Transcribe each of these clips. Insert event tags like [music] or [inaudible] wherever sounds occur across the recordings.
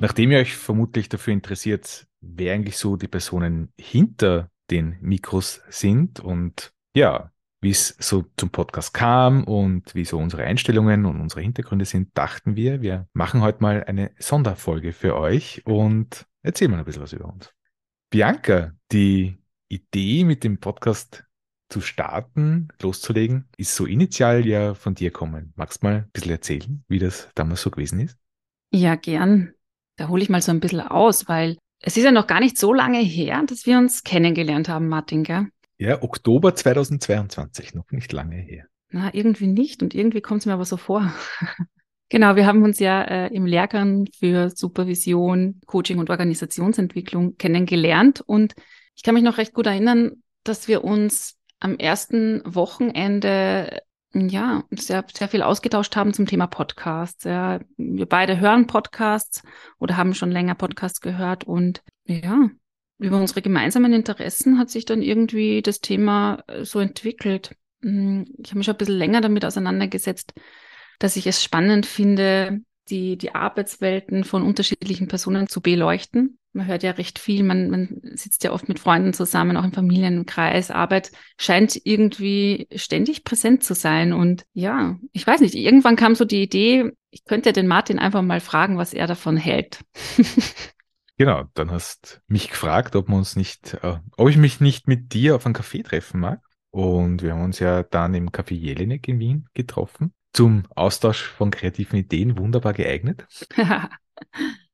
Nachdem ihr euch vermutlich dafür interessiert, wer eigentlich so die Personen hinter den Mikros sind und ja, wie es so zum Podcast kam und wie so unsere Einstellungen und unsere Hintergründe sind, dachten wir, wir machen heute mal eine Sonderfolge für euch und erzählen mal ein bisschen was über uns. Bianca, die Idee mit dem Podcast zu starten, loszulegen, ist so initial ja von dir kommen. Magst mal ein bisschen erzählen, wie das damals so gewesen ist? Ja, gern. Da hole ich mal so ein bisschen aus, weil es ist ja noch gar nicht so lange her, dass wir uns kennengelernt haben, Martin, gell? Ja, Oktober 2022, noch nicht lange her. Na, irgendwie nicht und irgendwie kommt es mir aber so vor. [laughs] genau, wir haben uns ja äh, im Lehrgang für Supervision, Coaching und Organisationsentwicklung kennengelernt und ich kann mich noch recht gut erinnern, dass wir uns am ersten Wochenende ja, sehr, sehr viel ausgetauscht haben zum Thema Podcasts. Ja, wir beide hören Podcasts oder haben schon länger Podcasts gehört und ja, über unsere gemeinsamen Interessen hat sich dann irgendwie das Thema äh, so entwickelt. Hm, ich habe mich schon ein bisschen länger damit auseinandergesetzt, dass ich es spannend finde, die, die Arbeitswelten von unterschiedlichen Personen zu beleuchten. Man hört ja recht viel, man, man sitzt ja oft mit Freunden zusammen, auch im Familienkreis. Arbeit scheint irgendwie ständig präsent zu sein. Und ja, ich weiß nicht, irgendwann kam so die Idee, ich könnte den Martin einfach mal fragen, was er davon hält. [laughs] Genau, dann hast mich gefragt, ob wir uns nicht, äh, ob ich mich nicht mit dir auf einen Kaffee treffen mag. Und wir haben uns ja dann im Café Jelinek in Wien getroffen. Zum Austausch von kreativen Ideen wunderbar geeignet. [laughs]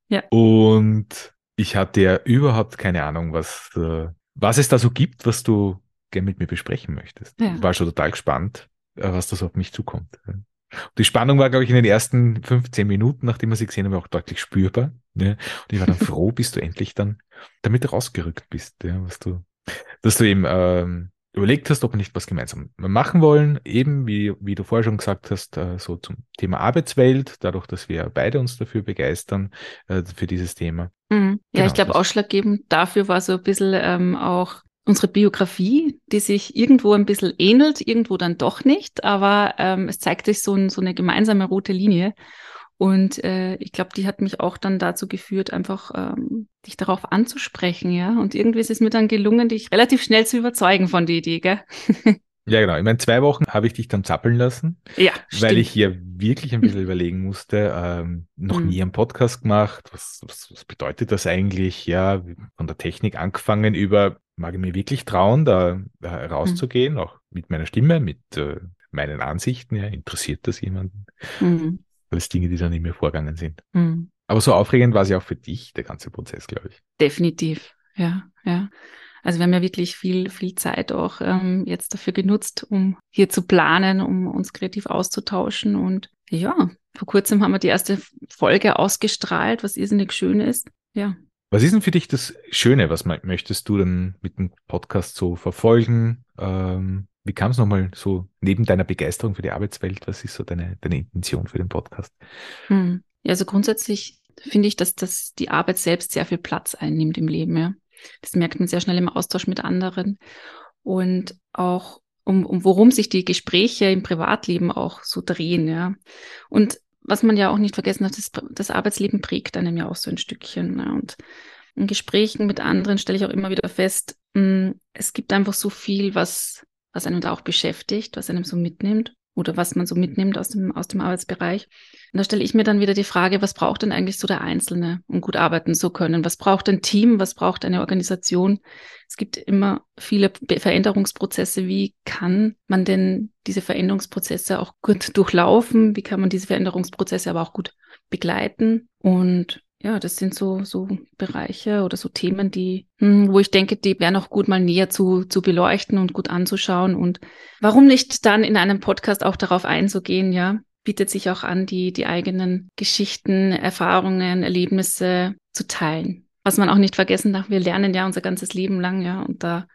ja. Und ich hatte ja überhaupt keine Ahnung, was, äh, was es da so gibt, was du gerne mit mir besprechen möchtest. Ja. War schon total gespannt, äh, was da so auf mich zukommt. Die Spannung war, glaube ich, in den ersten 15 Minuten, nachdem wir sie gesehen haben, auch deutlich spürbar. Ja. Und ich war dann [laughs] froh, bis du endlich dann damit rausgerückt bist, ja, was du, dass du eben ähm, überlegt hast, ob wir nicht was gemeinsam machen wollen. Eben, wie, wie du vorher schon gesagt hast, äh, so zum Thema Arbeitswelt, dadurch, dass wir beide uns dafür begeistern, äh, für dieses Thema. Mhm. Ja, genau, ich glaube, ausschlaggebend dafür war so ein bisschen ähm, auch unsere Biografie, die sich irgendwo ein bisschen ähnelt, irgendwo dann doch nicht, aber ähm, es zeigt sich so, ein, so eine gemeinsame rote Linie. Und äh, ich glaube, die hat mich auch dann dazu geführt, einfach ähm, dich darauf anzusprechen, ja. Und irgendwie ist es mir dann gelungen, dich relativ schnell zu überzeugen von der Idee, gell? [laughs] Ja, genau. Ich meine, zwei Wochen habe ich dich dann zappeln lassen. Ja. Weil stimmt. ich hier wirklich ein bisschen [laughs] überlegen musste, ähm, noch mhm. nie einen Podcast gemacht. Was, was, was bedeutet das eigentlich? Ja, von der Technik angefangen über, mag ich mir wirklich trauen, da, da rauszugehen, mhm. auch mit meiner Stimme, mit äh, meinen Ansichten, ja, interessiert das jemanden? Mhm. Alles Dinge, die dann in mir vorgegangen sind. Mhm. Aber so aufregend war es ja auch für dich, der ganze Prozess, glaube ich. Definitiv, ja, ja. Also wir haben ja wirklich viel, viel Zeit auch ähm, jetzt dafür genutzt, um hier zu planen, um uns kreativ auszutauschen. Und ja, vor kurzem haben wir die erste Folge ausgestrahlt, was irrsinnig schön ist. Ja. Was ist denn für dich das Schöne? Was möchtest du denn mit dem Podcast so verfolgen? Ähm, wie kam es nochmal so neben deiner Begeisterung für die Arbeitswelt? Was ist so deine, deine Intention für den Podcast? Hm. Ja, also grundsätzlich finde ich, dass, dass die Arbeit selbst sehr viel Platz einnimmt im Leben. Ja. Das merkt man sehr schnell im Austausch mit anderen. Und auch um, um worum sich die Gespräche im Privatleben auch so drehen, ja. Und was man ja auch nicht vergessen hat, das, das Arbeitsleben prägt einem ja auch so ein Stückchen. Ja. Und in Gesprächen mit anderen stelle ich auch immer wieder fest, mh, hm, es gibt einfach so viel, was, was einem da auch beschäftigt, was einem so mitnimmt oder was man so mitnimmt aus dem, aus dem Arbeitsbereich. Und da stelle ich mir dann wieder die Frage, was braucht denn eigentlich so der Einzelne, um gut arbeiten zu können? Was braucht ein Team? Was braucht eine Organisation? Es gibt immer viele Veränderungsprozesse. Wie kann man denn diese Veränderungsprozesse auch gut durchlaufen? Wie kann man diese Veränderungsprozesse aber auch gut begleiten? Und ja, das sind so, so Bereiche oder so Themen, die, hm, wo ich denke, die wären auch gut mal näher zu, zu beleuchten und gut anzuschauen. Und warum nicht dann in einem Podcast auch darauf einzugehen, ja? Bietet sich auch an, die, die eigenen Geschichten, Erfahrungen, Erlebnisse zu teilen. was man auch nicht vergessen darf, wir lernen ja unser ganzes Leben lang, ja, und da,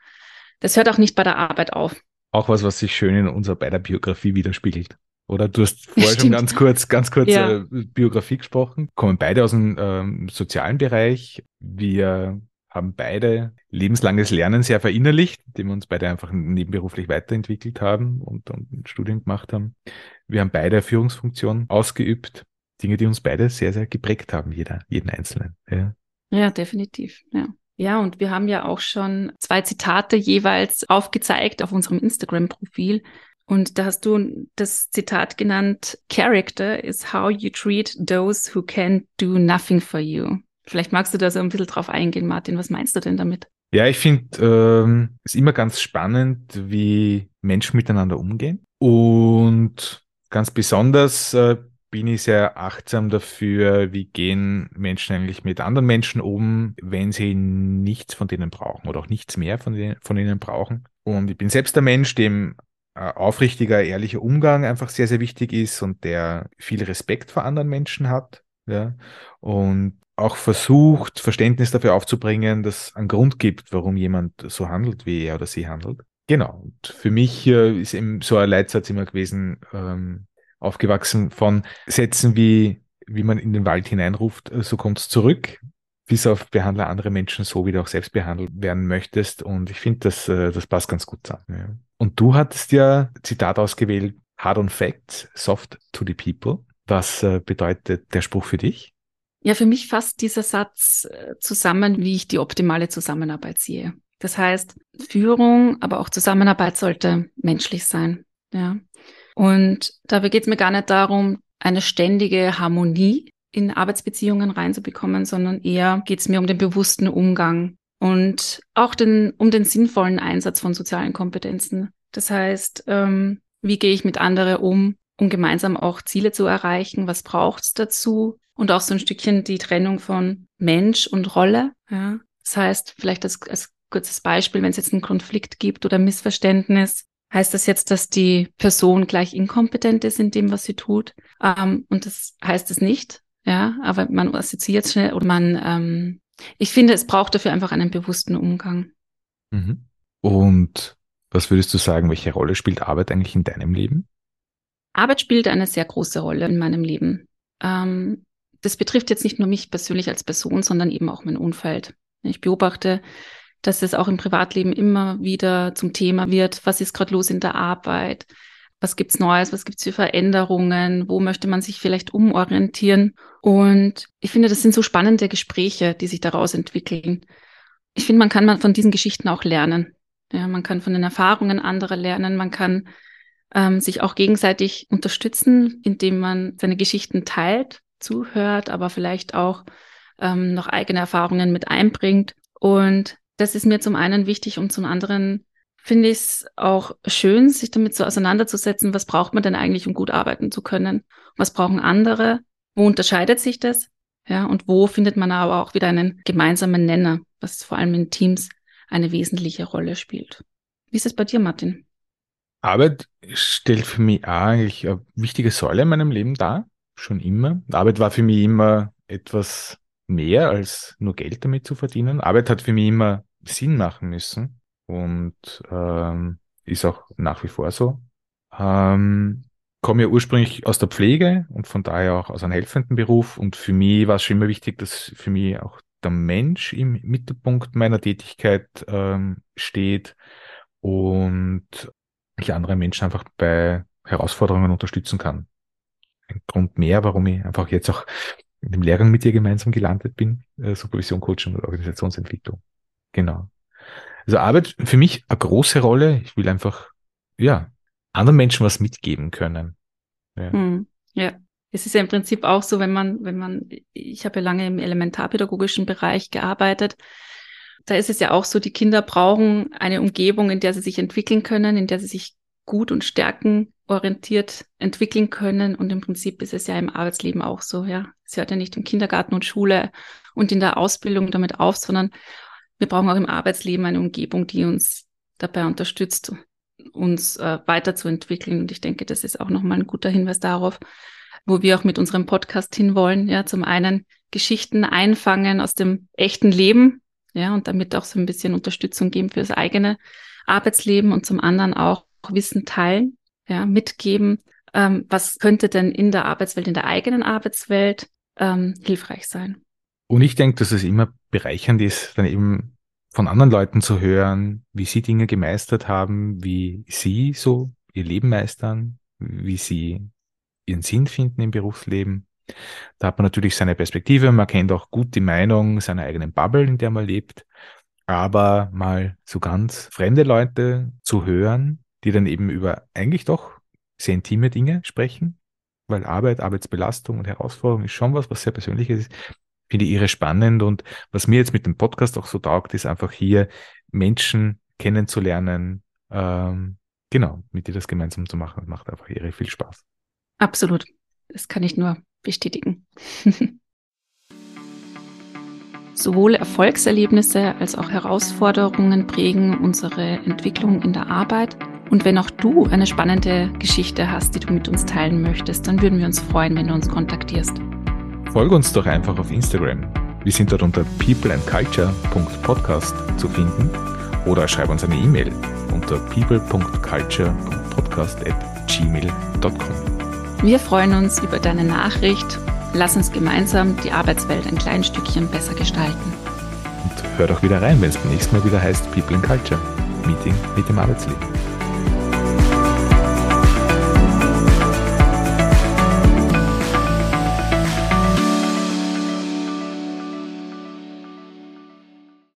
das hört auch nicht bei der Arbeit auf. Auch was, was sich schön in unserer beider Biografie widerspiegelt. Oder du hast vorher Stimmt. schon ganz kurz, ganz kurz ja. Biografie gesprochen. Kommen beide aus dem ähm, sozialen Bereich. Wir haben beide lebenslanges Lernen sehr verinnerlicht, indem wir uns beide einfach nebenberuflich weiterentwickelt haben und, und Studien gemacht haben. Wir haben beide Führungsfunktionen ausgeübt. Dinge, die uns beide sehr, sehr geprägt haben, jeder, jeden Einzelnen. Ja. Ja, definitiv. Ja. Ja, und wir haben ja auch schon zwei Zitate jeweils aufgezeigt auf unserem Instagram-Profil. Und da hast du das Zitat genannt, Character is how you treat those who can do nothing for you. Vielleicht magst du da so ein bisschen drauf eingehen, Martin. Was meinst du denn damit? Ja, ich finde ähm, es immer ganz spannend, wie Menschen miteinander umgehen. Und ganz besonders äh, bin ich sehr achtsam dafür, wie gehen Menschen eigentlich mit anderen Menschen um, wenn sie nichts von denen brauchen oder auch nichts mehr von, denen, von ihnen brauchen. Und ich bin selbst der Mensch, dem aufrichtiger, ehrlicher Umgang einfach sehr, sehr wichtig ist und der viel Respekt vor anderen Menschen hat. Ja, und auch versucht, Verständnis dafür aufzubringen, dass es einen Grund gibt, warum jemand so handelt, wie er oder sie handelt. Genau. Und für mich äh, ist eben so ein Leitsatz immer gewesen, ähm, aufgewachsen von Sätzen wie, wie man in den Wald hineinruft, äh, so kommt es zurück. Bis auf behandle andere Menschen so, wie du auch selbst behandelt werden möchtest. Und ich finde, das, äh, das passt ganz gut zusammen. Ja. Und du hattest ja Zitat ausgewählt, hard on facts, soft to the people. Was äh, bedeutet der Spruch für dich? Ja, für mich fasst dieser Satz zusammen, wie ich die optimale Zusammenarbeit sehe. Das heißt, Führung, aber auch Zusammenarbeit sollte menschlich sein. Ja. Und dabei geht es mir gar nicht darum, eine ständige Harmonie in Arbeitsbeziehungen reinzubekommen, sondern eher geht es mir um den bewussten Umgang und auch den, um den sinnvollen Einsatz von sozialen Kompetenzen. Das heißt, ähm, wie gehe ich mit anderen um, um gemeinsam auch Ziele zu erreichen? Was braucht es dazu? Und auch so ein Stückchen die Trennung von Mensch und Rolle. Ja? Das heißt, vielleicht als, als kurzes Beispiel, wenn es jetzt einen Konflikt gibt oder Missverständnis, Heißt das jetzt, dass die Person gleich inkompetent ist in dem, was sie tut? Ähm, und das heißt es nicht, ja, aber man assoziiert schnell oder man, ähm, ich finde, es braucht dafür einfach einen bewussten Umgang. Mhm. Und was würdest du sagen, welche Rolle spielt Arbeit eigentlich in deinem Leben? Arbeit spielt eine sehr große Rolle in meinem Leben. Ähm, das betrifft jetzt nicht nur mich persönlich als Person, sondern eben auch mein Umfeld. Ich beobachte dass es auch im Privatleben immer wieder zum Thema wird, was ist gerade los in der Arbeit, was gibt's Neues, was gibt's für Veränderungen, wo möchte man sich vielleicht umorientieren. Und ich finde, das sind so spannende Gespräche, die sich daraus entwickeln. Ich finde, man kann von diesen Geschichten auch lernen. Ja, man kann von den Erfahrungen anderer lernen, man kann ähm, sich auch gegenseitig unterstützen, indem man seine Geschichten teilt, zuhört, aber vielleicht auch ähm, noch eigene Erfahrungen mit einbringt. Und das ist mir zum einen wichtig und zum anderen finde ich es auch schön, sich damit so auseinanderzusetzen, was braucht man denn eigentlich, um gut arbeiten zu können? Was brauchen andere? Wo unterscheidet sich das? Ja, und wo findet man aber auch wieder einen gemeinsamen Nenner, was vor allem in Teams eine wesentliche Rolle spielt. Wie ist es bei dir, Martin? Arbeit stellt für mich eigentlich eine wichtige Säule in meinem Leben dar, schon immer. Arbeit war für mich immer etwas mehr als nur Geld damit zu verdienen. Arbeit hat für mich immer Sinn machen müssen und ähm, ist auch nach wie vor so. Ähm, komme ja ursprünglich aus der Pflege und von daher auch aus einem helfenden Beruf und für mich war es schon immer wichtig, dass für mich auch der Mensch im Mittelpunkt meiner Tätigkeit ähm, steht und ich andere Menschen einfach bei Herausforderungen unterstützen kann. Ein Grund mehr, warum ich einfach jetzt auch in dem Lehrgang mit dir gemeinsam gelandet bin, äh, Supervision, Coaching und Organisationsentwicklung. Genau. Also Arbeit für mich eine große Rolle. Ich will einfach, ja, anderen Menschen was mitgeben können. Ja. Hm, ja. Es ist ja im Prinzip auch so, wenn man, wenn man, ich habe ja lange im elementarpädagogischen Bereich gearbeitet. Da ist es ja auch so, die Kinder brauchen eine Umgebung, in der sie sich entwickeln können, in der sie sich gut und stärkenorientiert entwickeln können. Und im Prinzip ist es ja im Arbeitsleben auch so, ja. Es hört ja nicht im Kindergarten und Schule und in der Ausbildung damit auf, sondern wir brauchen auch im Arbeitsleben eine Umgebung, die uns dabei unterstützt, uns äh, weiterzuentwickeln. Und ich denke, das ist auch nochmal ein guter Hinweis darauf, wo wir auch mit unserem Podcast hinwollen. Ja, zum einen Geschichten einfangen aus dem echten Leben, ja, und damit auch so ein bisschen Unterstützung geben für das eigene Arbeitsleben und zum anderen auch Wissen teilen, ja, mitgeben, ähm, was könnte denn in der Arbeitswelt, in der eigenen Arbeitswelt ähm, hilfreich sein. Und ich denke, dass es immer bereichernd ist, dann eben von anderen Leuten zu hören, wie sie Dinge gemeistert haben, wie sie so ihr Leben meistern, wie sie ihren Sinn finden im Berufsleben. Da hat man natürlich seine Perspektive, man kennt auch gut die Meinung seiner eigenen Bubble, in der man lebt. Aber mal so ganz fremde Leute zu hören, die dann eben über eigentlich doch sehr intime Dinge sprechen, weil Arbeit, Arbeitsbelastung und Herausforderung ist schon was, was sehr Persönliches ist, finde ich irre spannend. Und was mir jetzt mit dem Podcast auch so taugt, ist einfach hier Menschen kennenzulernen, ähm, genau, mit dir das gemeinsam zu machen. Macht einfach irre viel Spaß. Absolut. Das kann ich nur bestätigen. [laughs] Sowohl Erfolgserlebnisse als auch Herausforderungen prägen unsere Entwicklung in der Arbeit. Und wenn auch du eine spannende Geschichte hast, die du mit uns teilen möchtest, dann würden wir uns freuen, wenn du uns kontaktierst. Folge uns doch einfach auf Instagram. Wir sind dort unter peopleandculture.podcast zu finden oder schreib uns eine E-Mail unter people.culture.podcast.gmail.com. Wir freuen uns über deine Nachricht. Lass uns gemeinsam die Arbeitswelt ein kleines Stückchen besser gestalten. Und hör doch wieder rein, wenn es beim nächsten Mal wieder heißt People in Culture. Meeting mit dem Arbeitsleben.